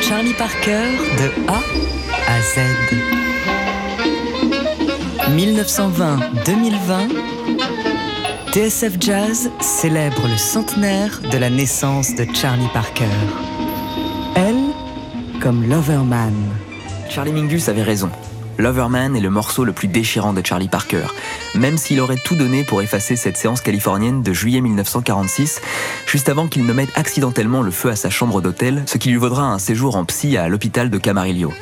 Charlie Parker de A à Z. 1920-2020, TSF Jazz célèbre le centenaire de la naissance de Charlie Parker. Elle, comme Loverman. Charlie Mingus avait raison. Loverman est le morceau le plus déchirant de Charlie Parker, même s'il aurait tout donné pour effacer cette séance californienne de juillet 1946, juste avant qu'il ne mette accidentellement le feu à sa chambre d'hôtel, ce qui lui vaudra un séjour en psy à l'hôpital de Camarillo.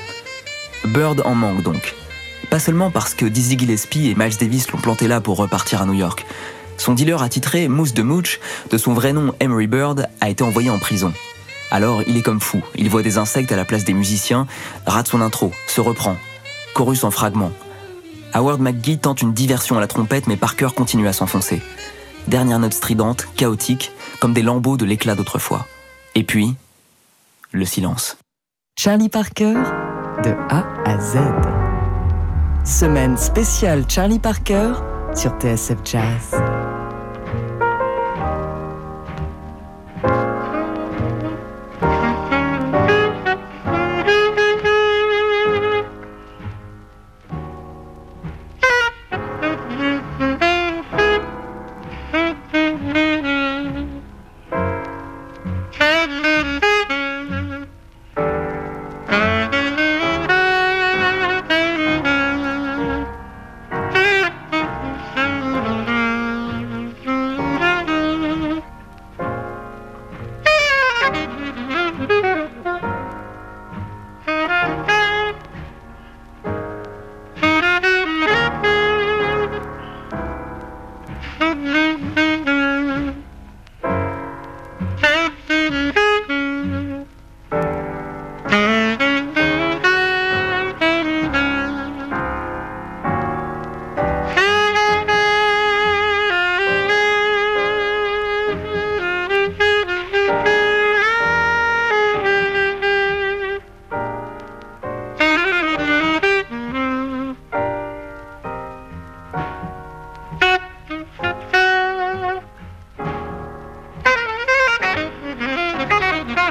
Bird en manque donc. Pas seulement parce que Dizzy Gillespie et Miles Davis l'ont planté là pour repartir à New York. Son dealer attitré, Moose de Mooch, de son vrai nom Emery Bird, a été envoyé en prison. Alors il est comme fou, il voit des insectes à la place des musiciens, rate son intro, se reprend, chorus en fragments. Howard McGee tente une diversion à la trompette, mais Parker continue à s'enfoncer. Dernière note stridente, chaotique, comme des lambeaux de l'éclat d'autrefois. Et puis, le silence. Charlie Parker, de A à Z. Semaine spéciale Charlie Parker sur TSF Jazz.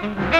Mm-hmm.